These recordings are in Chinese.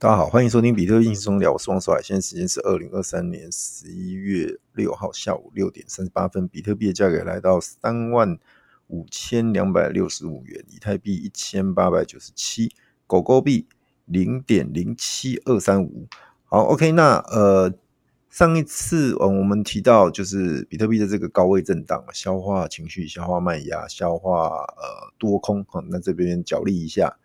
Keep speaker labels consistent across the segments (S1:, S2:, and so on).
S1: 大家好，欢迎收听比特币轻松聊，我是王守海。现在时间是二零二三年十一月六号下午六点三十八分，比特币的价格来到三万五千两百六十五元，以太币一千八百九十七，狗狗币零点零七二三五。好，OK，那呃，上一次我们提到就是比特币的这个高位震荡啊，消化情绪，消化卖压，消化呃多空，好，那这边角力一下。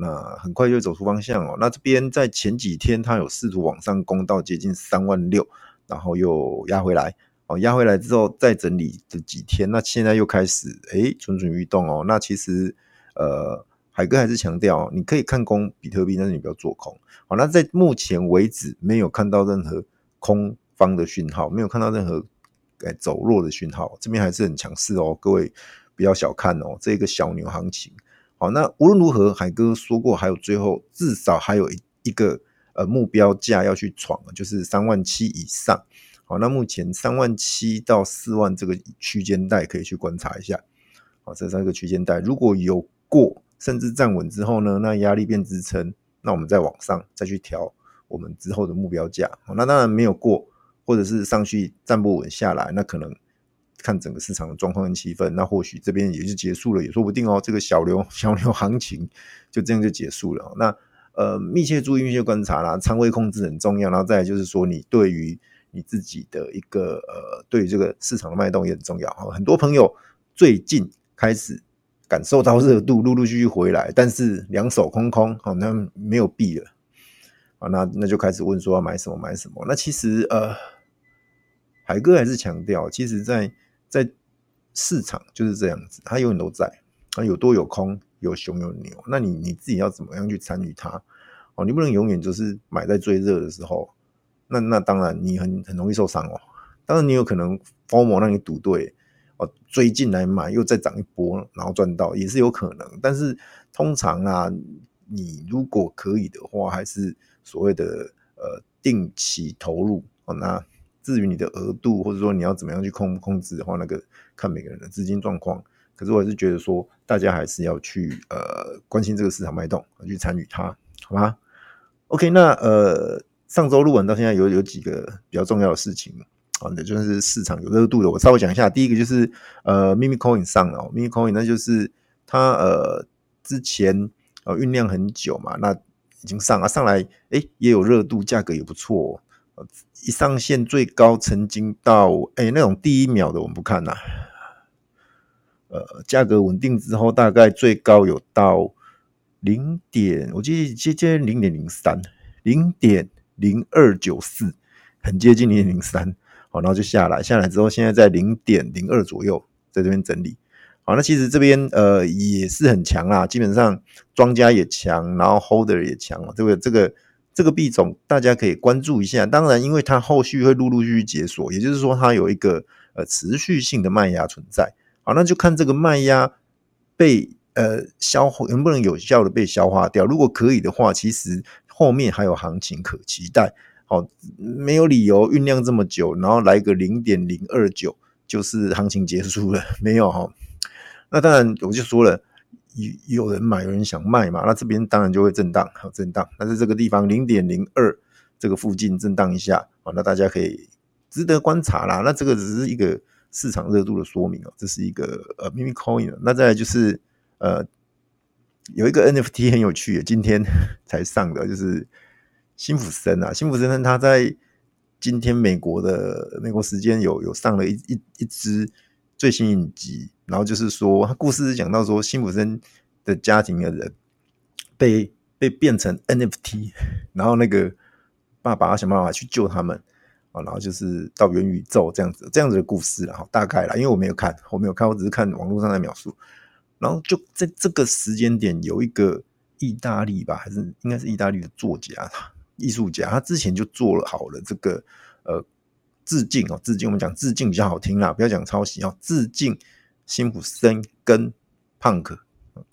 S1: 那很快就走出方向哦。那这边在前几天，它有试图往上攻到接近三万六，然后又压回来哦。压回来之后再整理这几天，那现在又开始诶蠢蠢欲动哦。那其实呃，海哥还是强调，你可以看空比特币，但是你不要做空。好，那在目前为止没有看到任何空方的讯号，没有看到任何诶走弱的讯号，这边还是很强势哦。各位不要小看哦，这个小牛行情。好，那无论如何，海哥说过，还有最后至少还有一一个呃目标价要去闯，就是三万七以上。好，那目前三万七到四万这个区间带可以去观察一下。好，这三个区间带如果有过，甚至站稳之后呢，那压力变支撑，那我们再往上再去调我们之后的目标价。好，那当然没有过，或者是上去站不稳下来，那可能。看整个市场的状况跟气氛，那或许这边也就结束了，也说不定哦。这个小牛 小牛行情就这样就结束了。那呃，密切注意、密切观察啦，仓位控制很重要。然后再来就是说，你对于你自己的一个呃，对于这个市场的脉动也很重要。很多朋友最近开始感受到热度，陆陆续续回来，但是两手空空，好，那没有币了啊，那那就开始问说要买什么买什么。那其实呃，海哥还是强调，其实在在市场就是这样子，它永远都在，啊，有多有空，有熊有牛，那你你自己要怎么样去参与它？哦，你不能永远就是买在最热的时候，那那当然你很很容易受伤哦。当然你有可能 FOMO 让你赌对，哦，追进来买又再涨一波，然后赚到也是有可能。但是通常啊，你如果可以的话，还是所谓的呃定期投入哦，那。至于你的额度，或者说你要怎么样去控控制的话，那个看每个人的资金状况。可是我还是觉得说，大家还是要去呃关心这个市场脉动，去参与它，好吗？OK，那呃上周录完到现在有有几个比较重要的事情啊，那就是市场有热度的，我稍微讲一下。第一个就是呃，Meme Coin 上了，Meme Coin 那就是它呃之前呃酝酿很久嘛，那已经上啊上来，诶也有热度，价格也不错。一上线最高曾经到哎、那种第一秒的我们不看呐、啊，呃价格稳定之后大概最高有到零点，我记得接近零点零三，零点零二九四，很接近零点零三，好，然后就下来，下来之后现在在零点零二左右，在这边整理，好，那其实这边呃也是很强啦，基本上庄家也强，然后 holder 也强，这个这个。这个币种大家可以关注一下，当然，因为它后续会陆陆续续解锁，也就是说，它有一个呃持续性的卖压存在。好，那就看这个卖压被呃消化能不能有效的被消化掉。如果可以的话，其实后面还有行情可期待。好，没有理由酝酿这么久，然后来个零点零二九，就是行情结束了，没有哈。那当然，我就说了。有有人买，有人想卖嘛？那这边当然就会震荡，好震荡。但是这个地方零点零二这个附近震荡一下啊，那大家可以值得观察啦。那这个只是一个市场热度的说明哦，这是一个呃 meme coin。那再来就是呃有一个 NFT 很有趣，今天 才上的，就是辛普森啊，辛普森他在今天美国的美国时间有有上了一一一支最新一集。然后就是说，他故事是讲到说，辛普森的家庭的人被被变成 NFT，然后那个爸爸要想办法去救他们啊，然后就是到元宇宙这样子这样子的故事，然后大概啦，因为我没有看，我没有看，我只是看网络上的描述。然后就在这个时间点，有一个意大利吧，还是应该是意大利的作家、艺术家，他之前就做了好了这个呃致敬哦，致敬我们讲致敬比较好听啦，不要讲抄袭哦，致敬。辛普森跟 Punk，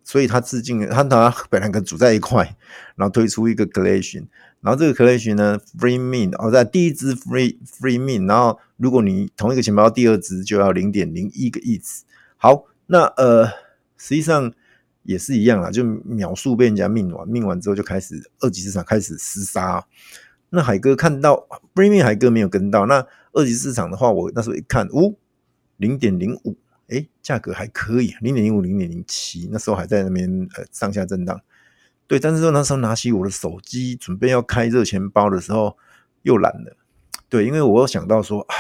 S1: 所以他致敬他，他本来跟组在一块，然后推出一个 Collection，然后这个 Collection 呢，Free min 哦，在第一支 Free Free min，然后如果你同一个钱包第二支就要零点零一个 ETH。好，那呃，实际上也是一样啦，就秒速被人家命完，命完之后就开始二级市场开始厮杀。那海哥看到 Premium 海哥没有跟到，那二级市场的话，我那时候一看，哦，零点零五，哎，价格还可以，零点零五、零点零七，那时候还在那边呃上下震荡。对，但是说那时候拿起我的手机准备要开热钱包的时候，又懒了。对，因为我又想到说，啊，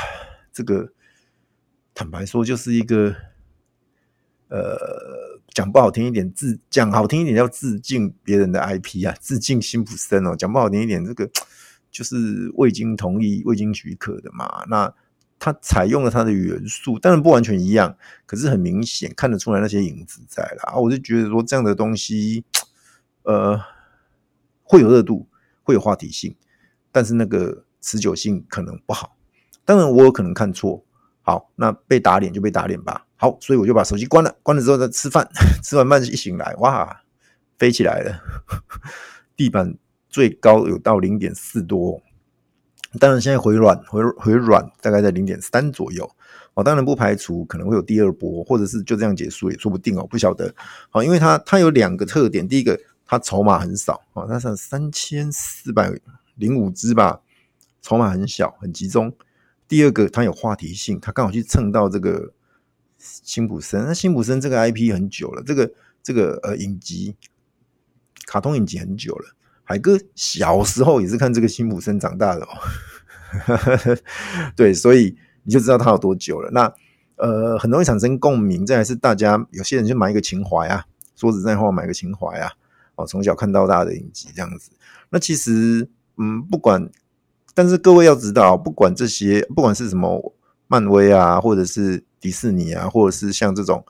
S1: 这个坦白说就是一个，呃，讲不好听一点，致讲好听一点叫致敬别人的 IP 啊，致敬辛普森哦。讲不好听一点，这个就是未经同意、未经许可的嘛。那他采用了他的元素，当然不完全一样，可是很明显看得出来那些影子在了啊。我就觉得说这样的东西。呃，会有热度，会有话题性，但是那个持久性可能不好。当然，我有可能看错。好，那被打脸就被打脸吧。好，所以我就把手机关了。关了之后再吃饭，吃完饭一醒来，哇，飞起来了，地板最高有到零点四多。当然，现在回软，回回软大概在零点三左右。我当然不排除可能会有第二波，或者是就这样结束也说不定哦，不晓得。好，因为它它有两个特点，第一个。它筹码很少啊，它是三千四百零五只吧，筹码很小，很集中。第二个，它有话题性，它刚好去蹭到这个辛普森。那辛普森这个 IP 很久了，这个这个呃影集，卡通影集很久了。海哥小时候也是看这个辛普森长大的哦，对，所以你就知道他有多久了。那呃，很容易产生共鸣，这还是大家有些人就买一个情怀啊，说实在话，买个情怀啊。哦，从小看到大的影集这样子，那其实，嗯，不管，但是各位要知道，不管这些，不管是什么漫威啊，或者是迪士尼啊，或者是像这种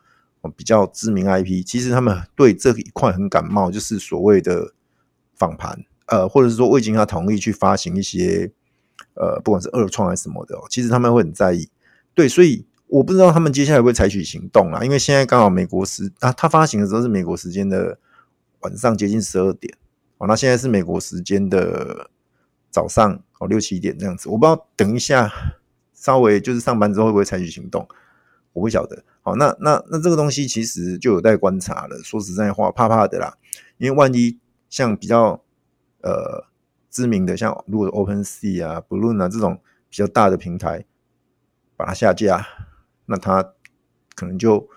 S1: 比较知名 IP，其实他们对这一块很感冒，就是所谓的放盘，呃，或者是说未经他同意去发行一些，呃，不管是二创还是什么的，其实他们会很在意。对，所以我不知道他们接下来会不会采取行动啦，因为现在刚好美国时啊，他发行的时候是美国时间的。晚上接近十二点，哦，那现在是美国时间的早上哦六七点这样子，我不知道等一下稍微就是上班之后会不会采取行动，我不晓得。好，那那那这个东西其实就有待观察了。说实在话，怕怕的啦，因为万一像比较呃知名的，像如果 OpenSea 啊、Balloon 啊这种比较大的平台把它下架，那它可能就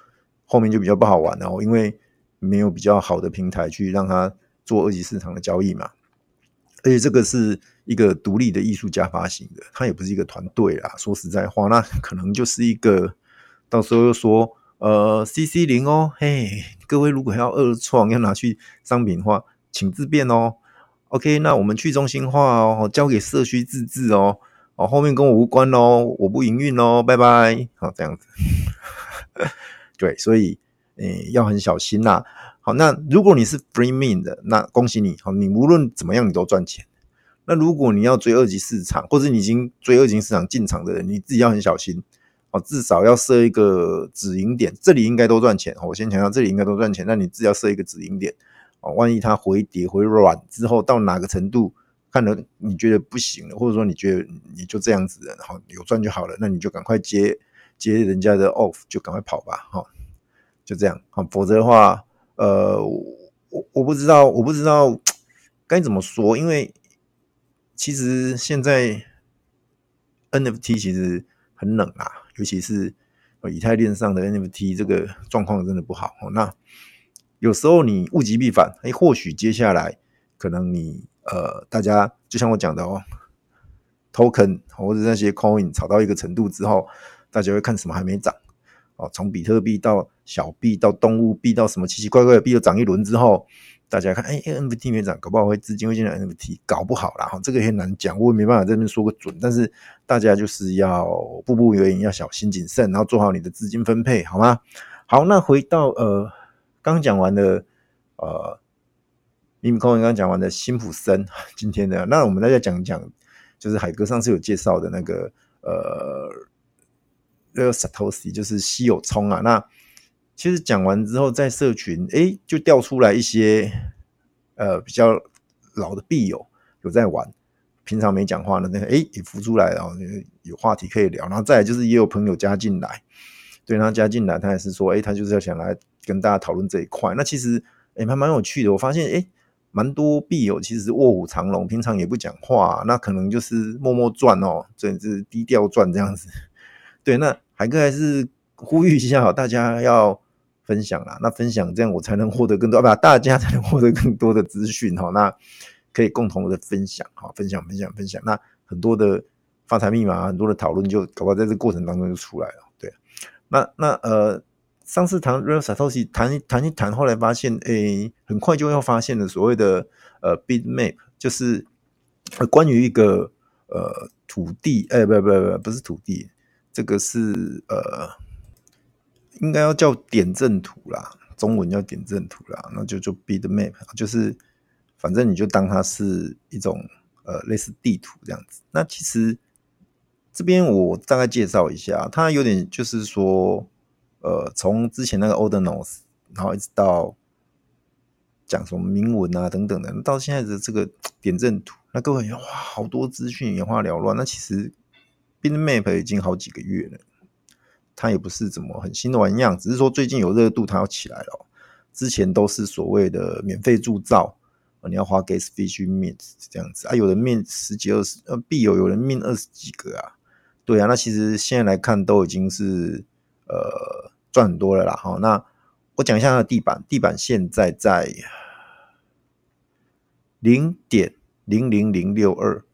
S1: 后面就比较不好玩了，因为。没有比较好的平台去让他做二级市场的交易嘛？而且这个是一个独立的艺术家发行的，他也不是一个团队啦。说实在话，那可能就是一个到时候又说呃 CC 零哦，嘿，各位如果要二创要拿去商品化，请自便哦。OK，那我们去中心化哦，交给社区自治哦。哦，后面跟我无关哦，我不营运哦，拜拜。好，这样子，对，所以。诶，要很小心呐、好，那如果你是 free mint 的，那恭喜你，好，你无论怎么样你都赚钱。那如果你要追二级市场，或者你已经追二级市场进场的人，你自己要很小心。哦，至少要设一个止盈点，这里应该都赚钱。我先强调，这里应该都赚钱。那你自己要设一个止盈点。哦，万一它回跌回软之后到哪个程度，看了你觉得不行了，或者说你觉得你就这样子了，好，有赚就好了，那你就赶快接接人家的 off，就赶快跑吧，哈。就这样啊，否则的话，呃，我我不知道，我不知道该怎么说，因为其实现在 NFT 其实很冷啊，尤其是以太链上的 NFT 这个状况真的不好。那有时候你物极必反，哎，或许接下来可能你呃，大家就像我讲的哦，token 或者那些 coin 炒到一个程度之后，大家会看什么还没涨。哦，从比特币到小币到动物币到什么奇奇怪怪的币都涨一轮之后，大家看，哎，NFT 没涨，搞不好会资金会进来 NFT，搞不好啦。哈，这个也很难讲，我也没办法在这边说个准。但是大家就是要步步为营，要小心谨慎，然后做好你的资金分配，好吗？好，那回到呃，刚讲完的呃，林空刚刚讲完的辛普森 今天的，那我们大家讲讲，就是海哥上次有介绍的那个呃。那个 Satoshi 就是稀有葱啊，那其实讲完之后，在社群诶就掉出来一些呃比较老的币友有在玩，平常没讲话的那个诶也浮出来了，有话题可以聊。然后再来就是也有朋友加进来，对，他加进来，他也是说诶他就是要想来跟大家讨论这一块。那其实诶还蛮有趣的，我发现诶蛮多币友其实卧虎藏龙，平常也不讲话，那可能就是默默赚哦，甚至低调赚这样子。对，那海哥还是呼吁一下，大家要分享啦。那分享这样，我才能获得更多，啊，不，大家才能获得更多的资讯哈。那可以共同的分享哈，分享分享分享。那很多的发财密码，很多的讨论，就搞不好在这过程当中就出来了。对，那那呃，上次谈 Real Satoshi 谈一谈一谈，后来发现，诶、很快就要发现了所谓的呃 Bitmap，就是关于一个呃土地，哎、不不不，不是土地。这个是呃，应该要叫点阵图啦，中文叫点阵图啦，那就就 Bitmap，就是反正你就当它是一种呃类似地图这样子。那其实这边我大概介绍一下，它有点就是说，呃，从之前那个 Ordinals，然后一直到讲什么铭文啊等等的，到现在的这个点阵图，那各位哇，好多资讯眼花缭乱，那其实。Bitmap 已经好几个月了，它也不是怎么很新的玩意样，只是说最近有热度，它要起来了。之前都是所谓的免费铸造，你要花 gas fee 去 mint 这样子啊，有人面十几二十，呃，币有有人面二十几个啊，对啊，那其实现在来看都已经是呃赚很多了啦。好，那我讲一下它的地板，地板现在在零点零零零六二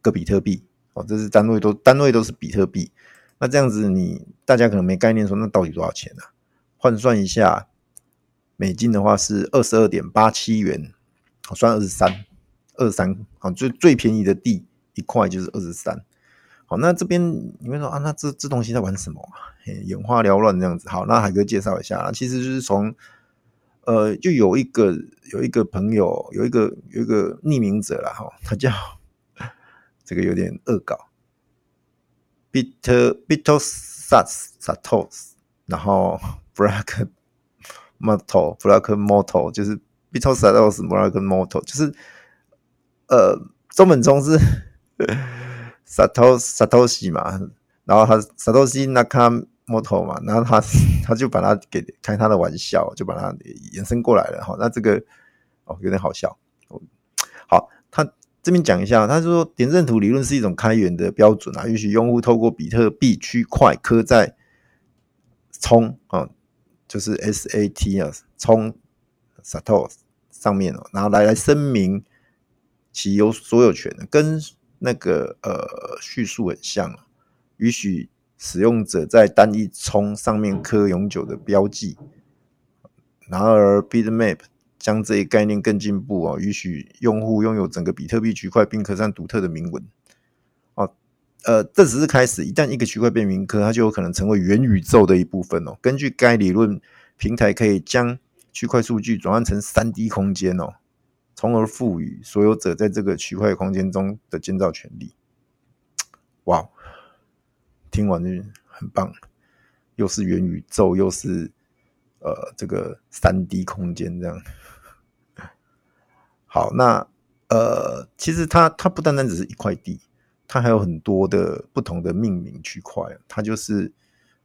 S1: 个比特币。哦，这是单位都单位都是比特币，那这样子你大家可能没概念说，那到底多少钱呢？啊？换算一下，美金的话是二十二点八七元，好，算二十三，二十三，好，最最便宜的地一块就是二十三。好，那这边你们说啊，那这这东西在玩什么啊？眼花缭乱这样子。好，那海哥介绍一下，其实就是从呃，就有一个有一个朋友，有一个有一个匿名者啦，哈，他叫。这个有点恶搞，Bitter Bitosats Satos，然后 Black Moto Black Moto 就是 Bitosats Black Moto 就是呃中文中是 Satos Satoshi 嘛，然后他 Satoshi Nakamoto 嘛，然后他 他就把他给开他的玩笑，就把他延伸过来了哈，那这个哦有点好笑，好他。这边讲一下，他说点阵图理论是一种开源的标准啊，允许用户透过比特币区块刻在充啊，就是 SAT 啊，充 Satos 上面哦，然后来来声明其有所有权的，跟那个呃叙述很像，允许使用者在单一充上面刻永久的标记。然而 Bitmap 将这一概念更进步啊，允许用户拥有整个比特币区块，并刻上独特的铭文。哦，呃，这只是开始。一旦一个区块被铭刻，它就有可能成为元宇宙的一部分哦。根据该理论，平台可以将区块数据转换成三 D 空间哦，从而赋予所有者在这个区块空间中的建造权利。哇，听完就很棒，又是元宇宙，又是呃这个三 D 空间这样。好，那呃，其实它它不单单只是一块地，它还有很多的不同的命名区块。它就是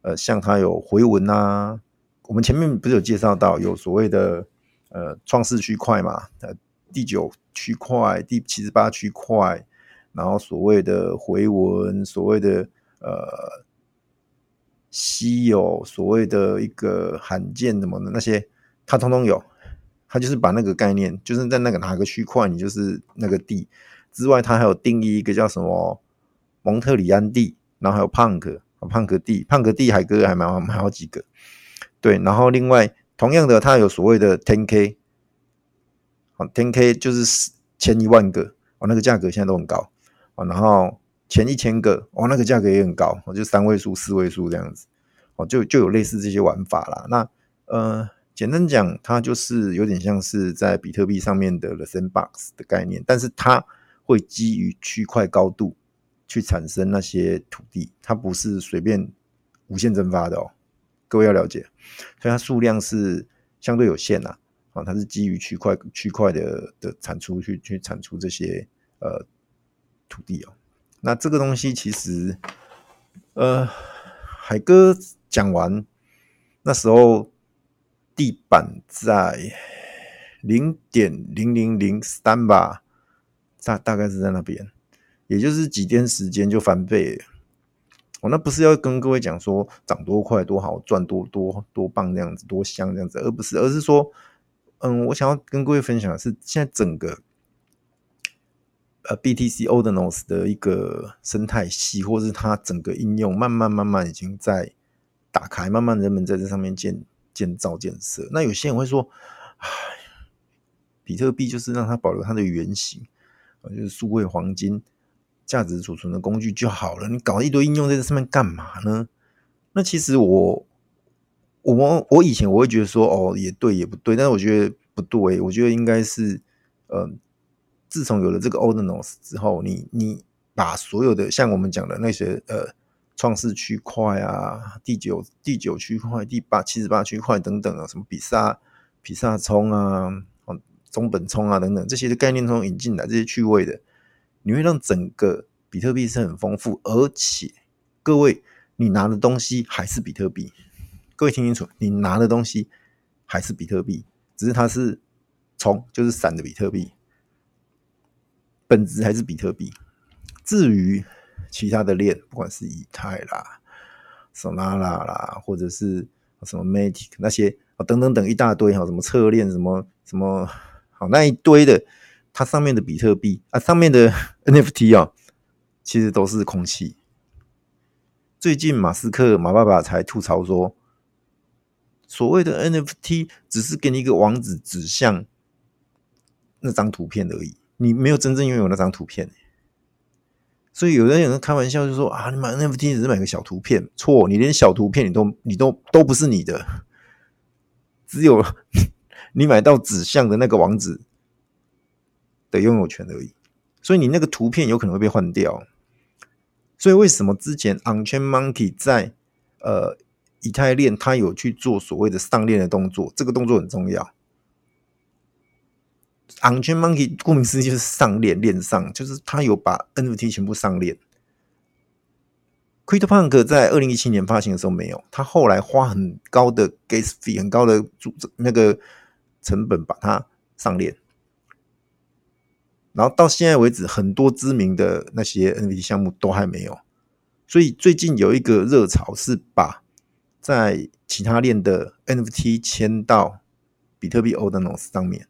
S1: 呃，像它有回文啊，我们前面不是有介绍到有所谓的呃创世区块嘛，呃第九区块、第七十八区块，然后所谓的回文，所谓的呃稀有，所谓的一个罕见什么的那些，它通通有。它就是把那个概念，就是在那个哪个区块，你就是那个地。之外，它还有定义一个叫什么蒙特里安地，然后还有胖克胖克地，胖克地海哥还蛮蛮好几个，对，然后另外同样的，它有所谓的 10K，好 10K 就是千一万个。哦，那个价格现在都很高。哦，然后前一千个哦，那个价格也很高，哦，就三位数、四位数这样子，哦，就就有类似这些玩法啦，那呃。简单讲，它就是有点像是在比特币上面的 The Sandbox 的概念，但是它会基于区块高度去产生那些土地，它不是随便无限蒸发的哦。各位要了解，所以它数量是相对有限呐。啊，它是基于区块区块的的产出去去产出这些呃土地哦。那这个东西其实，呃，海哥讲完那时候。地板在零点零零零三吧，大大概是在那边，也就是几天时间就翻倍。我、那不是要跟各位讲说涨多快多好赚多多多棒这样子多香这样子，而不是，而是说，嗯，我想要跟各位分享的是现在整个。呃，BTC Ordinals 的一个生态系，或是它整个应用，慢慢慢慢已经在打开，慢慢人们在这上面建建造建设。那有些人会说，唉，比特币就是让它保留它的原型，就是数位黄金价值储存的工具就好了。你搞一堆应用在这上面干嘛呢？那其实我我我以前我会觉得说，哦，也对也不对，但是我觉得不对，我觉得应该是，呃。自从有了这个 Ordinals 之后，你你把所有的像我们讲的那些呃创世区块啊、第九第九区块、第八七十八区块等等啊，什么比萨比萨聪啊、中本聪啊等等这些的概念中引进来这些趣味的，你会让整个比特币是很丰富，而且各位你拿的东西还是比特币，各位听清楚，你拿的东西还是比特币，只是它是聪，就是散的比特币。本质还是比特币。至于其他的链，不管是以太啦、Solana 啦，或者是什么 Matic 那些啊等等等一大堆哈，什么侧链什么什么好那一堆的，它上面的比特币啊，上面的 NFT 啊，其实都是空气。最近马斯克马爸爸才吐槽说，所谓的 NFT 只是给你一个网址指向那张图片而已。你没有真正拥有那张图片，所以有人有人开玩笑就说啊，你买 NFT 只是买个小图片，错，你连小图片你都你都都不是你的，只有 你买到指向的那个网址的拥有权而已，所以你那个图片有可能会被换掉。所以为什么之前 Unchain Monkey 在呃以太链它有去做所谓的上链的动作，这个动作很重要。Unchained Monkey 顾名思义就是上链链上，就是他有把 NFT 全部上链。CryptoPunk 在二零一七年发行的时候没有，他后来花很高的 Gas Fee 很高的那个成本把它上链，然后到现在为止，很多知名的那些 NFT 项目都还没有。所以最近有一个热潮是把在其他链的 NFT 签到比特币 Ordinals 上面。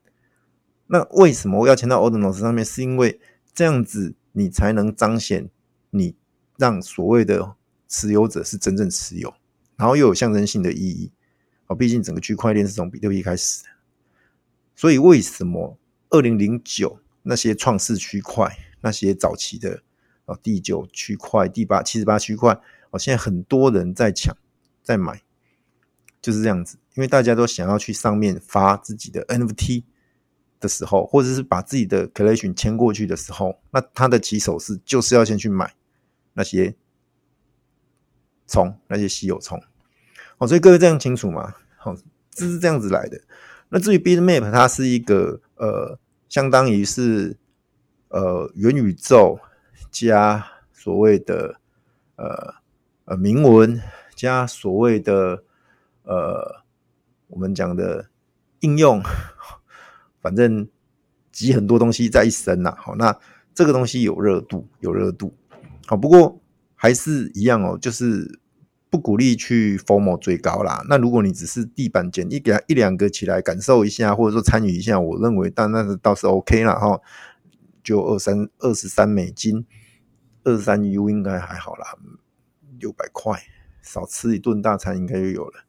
S1: 那为什么我要签到 Ordinals 上面？是因为这样子你才能彰显你让所谓的持有者是真正持有，然后又有象征性的意义。哦，毕竟整个区块链是从比特币开始的，所以为什么二零零九那些创世区块、那些早期的哦第九区块、第八七十八区块，哦现在很多人在抢在买，就是这样子，因为大家都想要去上面发自己的 NFT。的时候，或者是把自己的 collection 签过去的时候，那他的起手是就是要先去买那些葱，那些稀有葱。哦，所以各位这样清楚吗？好，这是这样子来的。那至于 Bitmap，它是一个呃，相当于是呃元宇宙加所谓的呃呃铭文加所谓的呃我们讲的应用。反正集很多东西在一身呐，好，那这个东西有热度，有热度，好，不过还是一样哦，就是不鼓励去 FOMO 追高啦。那如果你只是地板捡一个一两个起来感受一下，或者说参与一下，我认为但那是倒是 OK 啦。哈，就二三二十三美金，二三 U 应该还好啦，六百块少吃一顿大餐应该就有了。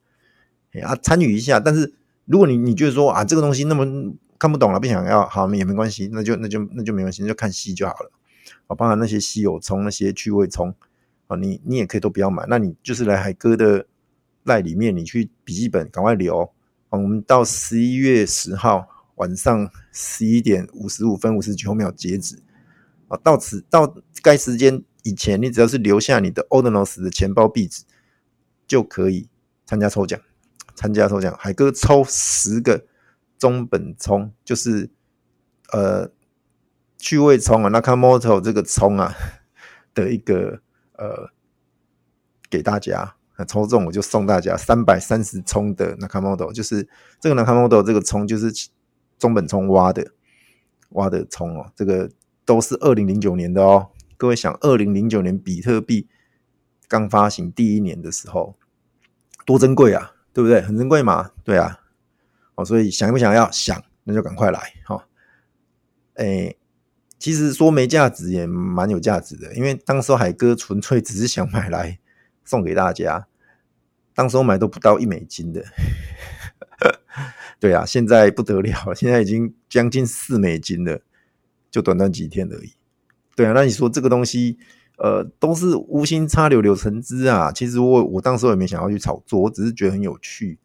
S1: 啊，参与一下，但是如果你你觉得说啊，这个东西那么看不懂了，不想要，好，也没关系，那就那就那就没关系，就看戏就好了。啊，包含那些稀有葱、那些趣味葱，啊，你你也可以都不要买，那你就是来海哥的赖里面，你去笔记本赶快留。啊，我们到十一月十号晚上十一点五十五分五十九秒截止。啊，到此到该时间以前，你只要是留下你的 Ordinals 的钱包壁纸，就可以参加抽奖。参加抽奖，海哥抽十个。中本聪就是呃趣味聪啊，Nakamoto 这个聪啊 的一个呃给大家，抽中我就送大家三百三十冲的 Nakamoto，就是这个 Nakamoto 这个冲就是中本聪挖的挖的冲哦，这个都是二零零九年的哦。各位想，二零零九年比特币刚发行第一年的时候，多珍贵啊，对不对？很珍贵嘛，对啊。哦，所以想不想要？想，那就赶快来哈。诶，其实说没价值也蛮有价值的，因为当时候海哥纯粹只是想买来送给大家，当时候买都不到一美金的。对啊，现在不得了，现在已经将近四美金了，就短短几天而已。对啊，那你说这个东西，呃，都是无心插柳柳成枝啊。其实我我当时也没想要去炒作，我只是觉得很有趣。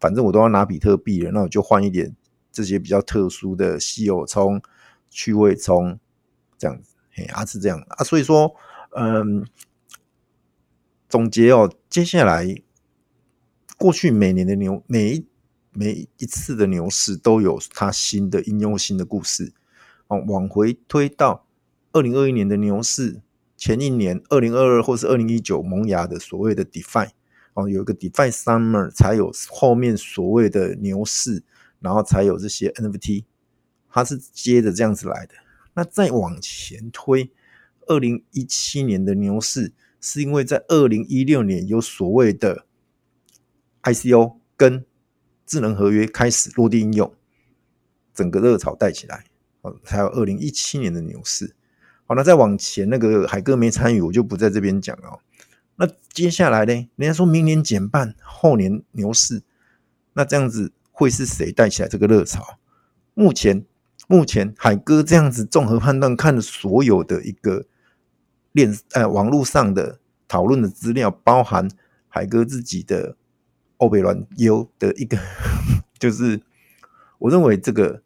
S1: 反正我都要拿比特币了，那我就换一点这些比较特殊的稀有充、趣味充，这样子，嘿，啊是这样啊。所以说，嗯，总结哦，接下来过去每年的牛，每一每一次的牛市都有它新的应用、新的故事。哦，往回推到。二零二一年的牛市，前一年二零二二或是二零一九萌芽的所谓的 DeFi 有一个 DeFi Summer 才有后面所谓的牛市，然后才有这些 NFT，它是接着这样子来的。那再往前推，二零一七年的牛市是因为在二零一六年有所谓的 ICO 跟智能合约开始落地应用，整个热潮带起来，哦，才有二零一七年的牛市。好，那再往前，那个海哥没参与，我就不在这边讲了。那接下来呢？人家说明年减半，后年牛市，那这样子会是谁带起来这个热潮？目前，目前海哥这样子综合判断，看了所有的一个链呃网络上的讨论的资料，包含海哥自己的欧北软优的一个，就是我认为这个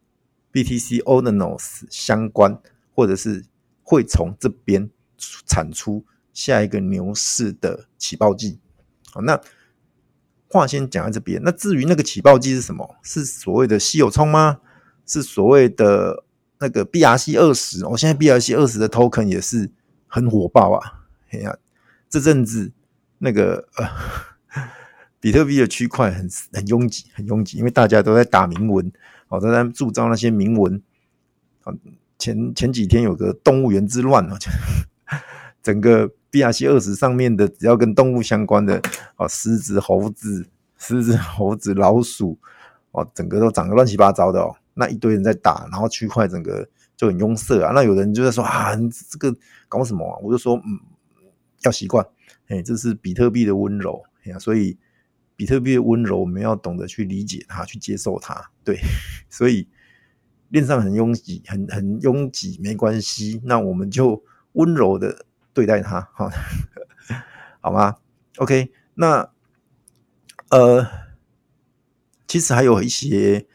S1: BTC Ordinals 相关或者是。会从这边产出下一个牛市的起爆剂。好，那话先讲在这边。那至于那个起爆剂是什么？是所谓的稀有冲吗？是所谓的那个 BRC 二十？我现在 BRC 二十的 token 也是很火爆啊！哎呀，这阵子那个呃，比特币的区块很很拥挤，很拥挤，因为大家都在打铭文，哦，都在铸造那些铭文，前前几天有个动物园之乱哦，整个 BRC 二十上面的只要跟动物相关的哦，狮子、猴子、狮子、猴子、老鼠哦，整个都长得乱七八糟的哦。那一堆人在打，然后区块整个就很拥塞啊。那有人就在说啊，这个搞什么？我就说嗯，要习惯，哎，这是比特币的温柔呀。所以比特币的温柔，我们要懂得去理解它，去接受它。对，所以。链上很拥挤，很很拥挤，没关系，那我们就温柔的对待他，好，好吗？OK，那呃，其实还有一些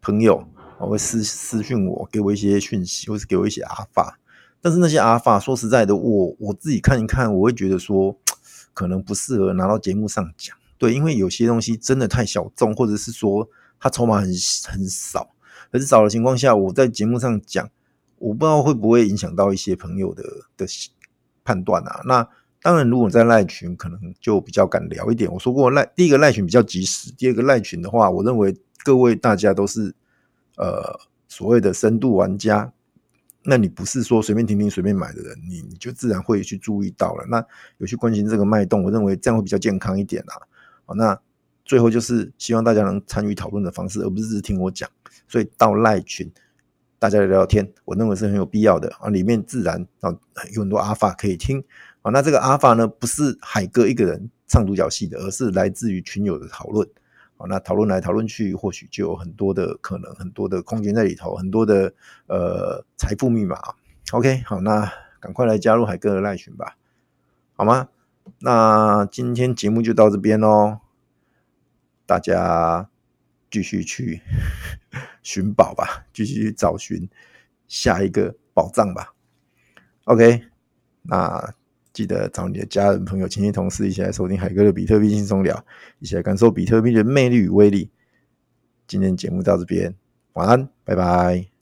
S1: 朋友会私私讯我，给我一些讯息，或是给我一些阿法，但是那些阿法，说实在的，我我自己看一看，我会觉得说，可能不适合拿到节目上讲，对，因为有些东西真的太小众，或者是说它筹码很很少。很少的情况下，我在节目上讲，我不知道会不会影响到一些朋友的的判断啊。那当然，如果在赖群，可能就比较敢聊一点。我说过赖，第一个赖群比较及时，第二个赖群的话，我认为各位大家都是呃所谓的深度玩家，那你不是说随便听听随便买的人，你你就自然会去注意到了。那有去关心这个脉动，我认为这样会比较健康一点啊。好，那最后就是希望大家能参与讨论的方式，而不是只听我讲。所以到赖群，大家聊聊天，我认为是很有必要的啊。里面自然啊有很多阿法可以听啊。那这个阿法呢，不是海哥一个人唱独角戏的，而是来自于群友的讨论啊。那讨论来讨论去，或许就有很多的可能，很多的空间在里头，很多的呃财富密码。OK，好，那赶快来加入海哥的赖群吧，好吗？那今天节目就到这边喽，大家。继续去 寻宝吧，继续去找寻下一个宝藏吧。OK，那记得找你的家人、朋友、亲戚、同事一起来收听海哥的比特币轻松聊，一起来感受比特币的魅力与威力。今天节目到这边，晚安，拜拜。